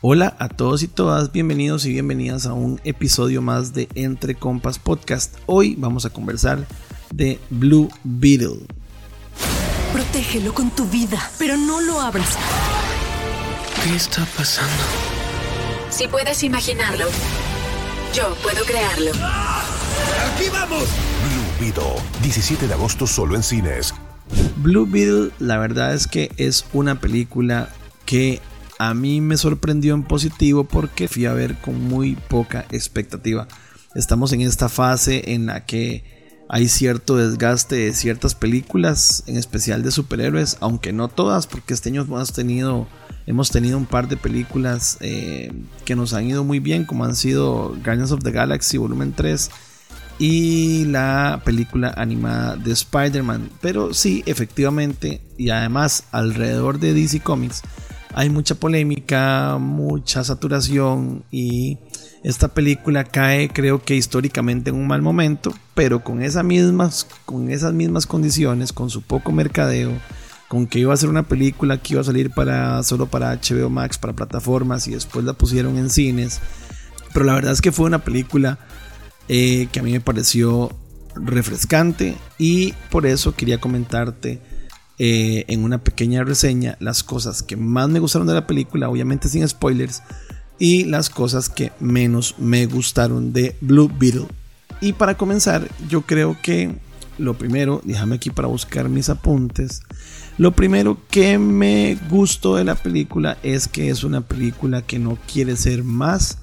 Hola a todos y todas, bienvenidos y bienvenidas a un episodio más de Entre Compas Podcast. Hoy vamos a conversar de Blue Beetle. Protégelo con tu vida, pero no lo abras. ¿Qué está pasando? Si puedes imaginarlo, yo puedo crearlo. ¡Aquí vamos! Blue Beetle, 17 de agosto solo en cines. Blue Beetle, la verdad es que es una película que a mí me sorprendió en positivo porque fui a ver con muy poca expectativa. Estamos en esta fase en la que hay cierto desgaste de ciertas películas, en especial de superhéroes, aunque no todas, porque este año hemos tenido, un par de películas eh, que nos han ido muy bien, como han sido Guardians of the Galaxy Volumen 3 y la película animada de Spider-Man. Pero sí, efectivamente, y además alrededor de DC Comics, hay mucha polémica, mucha saturación y esta película cae creo que históricamente en un mal momento, pero con esas mismas, con esas mismas condiciones, con su poco mercadeo, con que iba a ser una película que iba a salir para, solo para HBO Max, para plataformas y después la pusieron en cines. Pero la verdad es que fue una película eh, que a mí me pareció refrescante y por eso quería comentarte eh, en una pequeña reseña las cosas que más me gustaron de la película, obviamente sin spoilers, y las cosas que menos me gustaron de Blue Beetle. Y para comenzar, yo creo que lo primero, déjame aquí para buscar mis apuntes. Lo primero que me gustó de la película es que es una película que no quiere ser más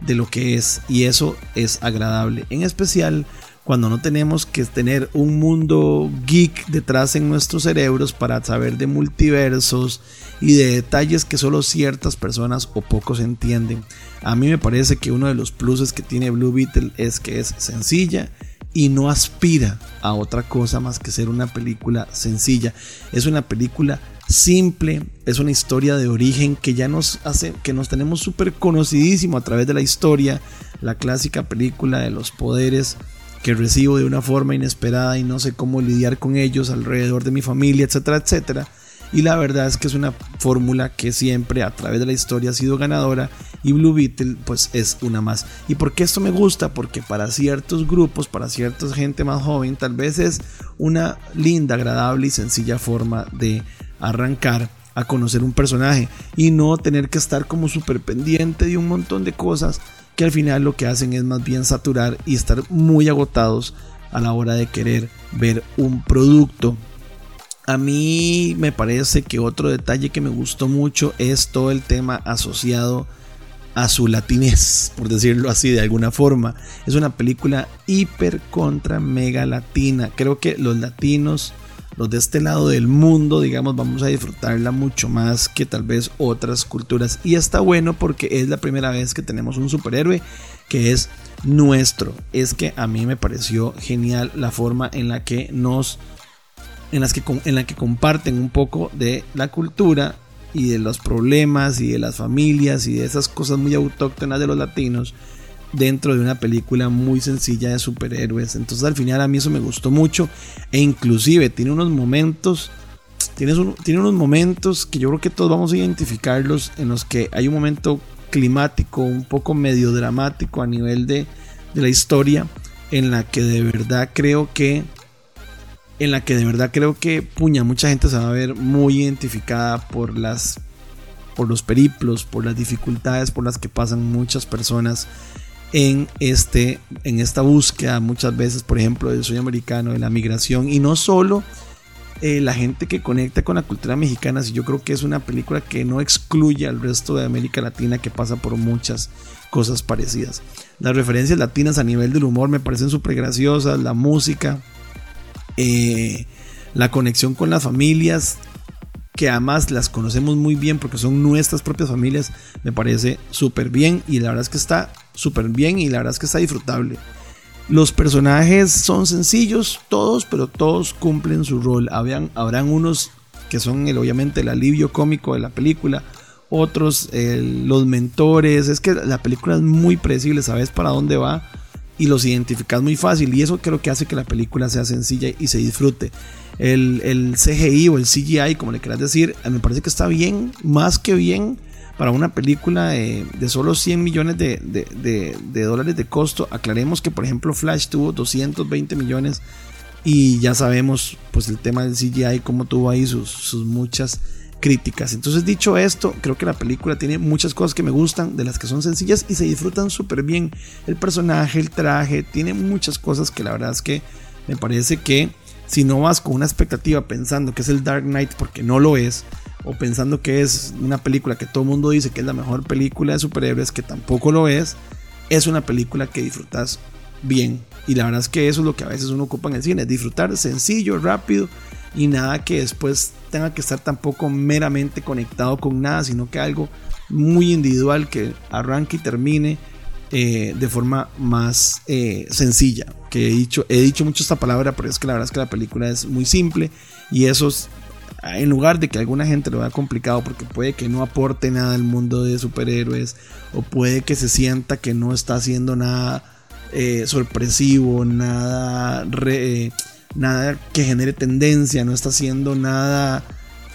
de lo que es y eso es agradable. En especial cuando no tenemos que tener un mundo geek detrás en nuestros cerebros para saber de multiversos y de detalles que solo ciertas personas o pocos entienden. A mí me parece que uno de los pluses que tiene Blue Beetle es que es sencilla y no aspira a otra cosa más que ser una película sencilla. Es una película simple, es una historia de origen que ya nos hace, que nos tenemos súper conocidísimo a través de la historia, la clásica película de los poderes que recibo de una forma inesperada y no sé cómo lidiar con ellos alrededor de mi familia, etcétera, etcétera. Y la verdad es que es una fórmula que siempre a través de la historia ha sido ganadora y Blue Beetle pues es una más. ¿Y por qué esto me gusta? Porque para ciertos grupos, para cierta gente más joven, tal vez es una linda, agradable y sencilla forma de arrancar a conocer un personaje y no tener que estar como súper pendiente de un montón de cosas que al final lo que hacen es más bien saturar y estar muy agotados a la hora de querer ver un producto. A mí me parece que otro detalle que me gustó mucho es todo el tema asociado a su latinez, por decirlo así de alguna forma. Es una película hiper contra mega latina. Creo que los latinos los de este lado del mundo, digamos, vamos a disfrutarla mucho más que tal vez otras culturas. Y está bueno porque es la primera vez que tenemos un superhéroe que es nuestro. Es que a mí me pareció genial la forma en la que nos en las que en la que comparten un poco de la cultura y de los problemas y de las familias y de esas cosas muy autóctonas de los latinos dentro de una película muy sencilla de superhéroes. Entonces al final a mí eso me gustó mucho e inclusive tiene unos momentos, tiene, tiene unos momentos que yo creo que todos vamos a identificarlos en los que hay un momento climático, un poco medio dramático a nivel de, de la historia en la que de verdad creo que en la que de verdad creo que puña mucha gente se va a ver muy identificada por las por los periplos, por las dificultades por las que pasan muchas personas en, este, en esta búsqueda muchas veces, por ejemplo, del sueño americano, de la migración, y no solo eh, la gente que conecta con la cultura mexicana, si yo creo que es una película que no excluye al resto de América Latina que pasa por muchas cosas parecidas. Las referencias latinas a nivel del humor me parecen súper graciosas, la música, eh, la conexión con las familias, que además las conocemos muy bien porque son nuestras propias familias, me parece súper bien y la verdad es que está súper bien y la verdad es que está disfrutable. Los personajes son sencillos, todos, pero todos cumplen su rol. Habían, habrán unos que son el, obviamente el alivio cómico de la película, otros los mentores. Es que la película es muy predecible, sabes para dónde va y los identificas muy fácil. Y eso creo que hace que la película sea sencilla y se disfrute. el, el CGI o el CGI, como le quieras decir, me parece que está bien, más que bien para una película de, solo 100 millones de, de, dólares de costo. Aclaremos que, por ejemplo, Flash tuvo 220 millones y ya sabemos, pues, el tema del CGI, cómo tuvo ahí sus, sus muchas críticas. Entonces, dicho esto, creo que la película tiene muchas cosas que me gustan, de las que son sencillas y se disfrutan súper bien. El personaje, el traje, tiene muchas cosas que la verdad es que me parece que si no vas con una expectativa pensando que es el Dark Knight, porque no lo es, o pensando que es una película que todo el mundo dice que es la mejor película de superhéroes, que tampoco lo es, es una película que disfrutas bien. Y la verdad es que eso es lo que a veces uno ocupa en el cine, disfrutar sencillo, rápido y nada que después tenga que estar tampoco meramente conectado con nada, sino que algo muy individual que arranque y termine eh, de forma más eh, sencilla. Que he dicho, he dicho mucho esta palabra, pero es que la verdad es que la película es muy simple y eso es en lugar de que alguna gente lo vea complicado porque puede que no aporte nada al mundo de superhéroes o puede que se sienta que no está haciendo nada eh, sorpresivo, nada, eh, nada que genere tendencia, no está haciendo nada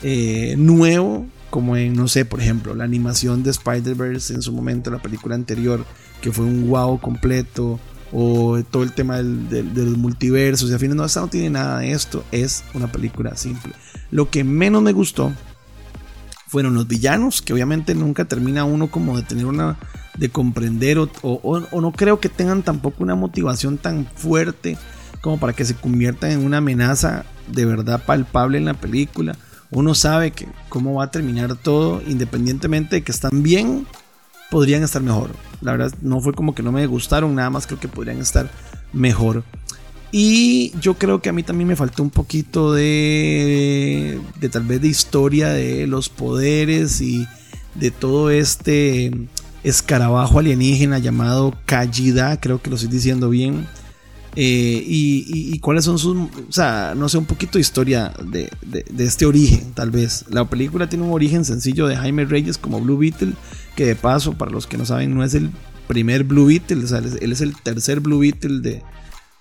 eh, nuevo como en, no sé, por ejemplo, la animación de Spider-Verse en su momento, la película anterior, que fue un wow completo, o todo el tema del, de los multiversos, y al final no, esta no tiene nada de esto, es una película simple. Lo que menos me gustó fueron los villanos, que obviamente nunca termina uno como de tener una, de comprender o, no creo que tengan tampoco una motivación tan fuerte como para que se conviertan en una amenaza de verdad palpable en la película. Uno sabe que cómo va a terminar todo, independientemente de que están bien, podrían estar mejor. La verdad no fue como que no me gustaron, nada más creo que podrían estar mejor. Y yo creo que a mí también me faltó un poquito de, de tal vez de historia de los poderes y de todo este escarabajo alienígena llamado Kajida, creo que lo estoy diciendo bien. Eh, y, cuáles son sus, o sea, no sé, un poquito de historia de, de, este origen, tal vez. La película tiene un origen sencillo de Jaime Reyes como Blue Beetle, que de paso, para los que no saben, no es el primer Blue Beetle, o sea, él es el tercer Blue Beetle de,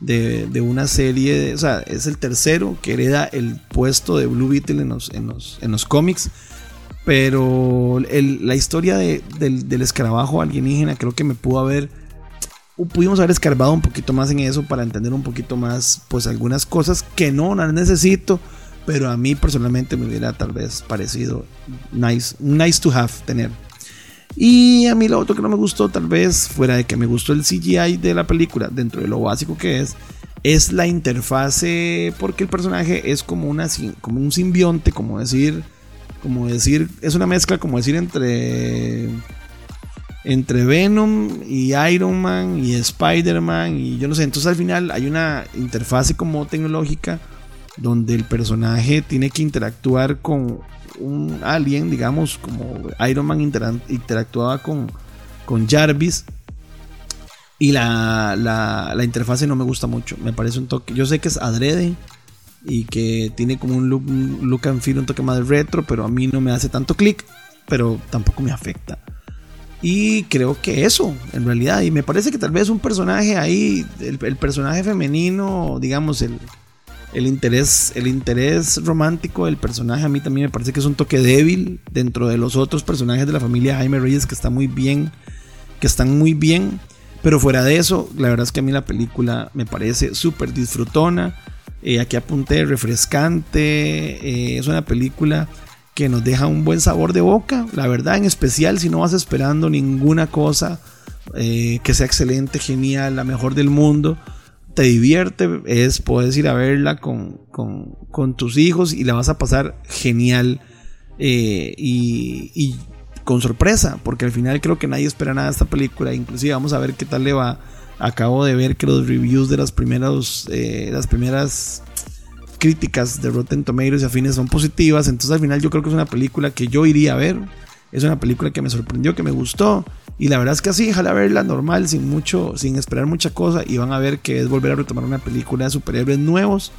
de, una serie, o sea, es el tercero que hereda el puesto de Blue Beetle en los, en los, cómics. Pero la historia del, escarabajo alienígena creo que me pudo haber, pudimos haber escarbado un poquito más en eso para entender un poquito más, pues algunas cosas que no las necesito, pero a mí personalmente me hubiera tal vez parecido nice, nice to have tener. Y a mí lo otro que no me gustó, tal vez, fuera de que me gustó el CGI de la película, dentro de lo básico que es, es la interfase, porque el personaje es como, una, como un simbionte, como decir, como decir, es una mezcla, como decir, entre, entre Venom y Iron Man y Spider-Man y yo no sé, entonces al final hay una interfase como tecnológica donde el personaje tiene que interactuar con un alien, digamos, como Iron Man interactuaba con, con Jarvis. Y la, la, interfase no me gusta mucho. Me parece un toque. Yo sé que es adrede y que tiene como un look, look and feel, un toque más de retro, pero a mí no me hace tanto clic, pero tampoco me afecta. Y creo que eso, en realidad. Y me parece que tal vez un personaje ahí, el personaje femenino, digamos, el, el interés, el interés romántico del personaje a mí también me parece que es un toque débil dentro de los otros personajes de la familia Jaime Reyes que está muy bien, que están muy bien. Pero fuera de eso, la verdad es que a mí la película me parece súper disfrutona. Eh, aquí apunté refrescante. Eh, es una película que nos deja un buen sabor de boca. La verdad, en especial si no vas esperando ninguna cosa eh, que sea excelente, genial, la mejor del mundo te divierte, es, puedes ir a verla con, tus hijos y la vas a pasar genial eh, y, con sorpresa, porque al final creo que nadie espera nada de esta película, inclusive vamos a ver qué tal le va. Acabo de ver que los reviews de las primeras, eh, las primeras críticas de Rotten Tomatoes y afines son positivas, entonces al final yo creo que es una película que yo iría a ver, es una película que me sorprendió, que me gustó y la verdad es que así, a verla normal, sin mucho, sin esperar mucha cosa. Y van a ver que es volver a retomar una película de superhéroes nuevos.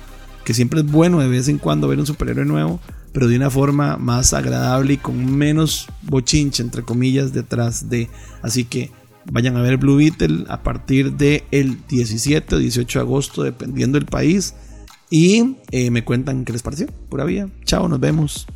Que siempre es bueno de vez en cuando ver un superhéroe nuevo. Pero de una forma más agradable y con menos bochinche, entre comillas, detrás de. Así que vayan a ver Blue Beetle a partir del el 17 o 18 de agosto, dependiendo del país. Y eh, me cuentan qué les pareció. Pura vida. Chao, nos vemos.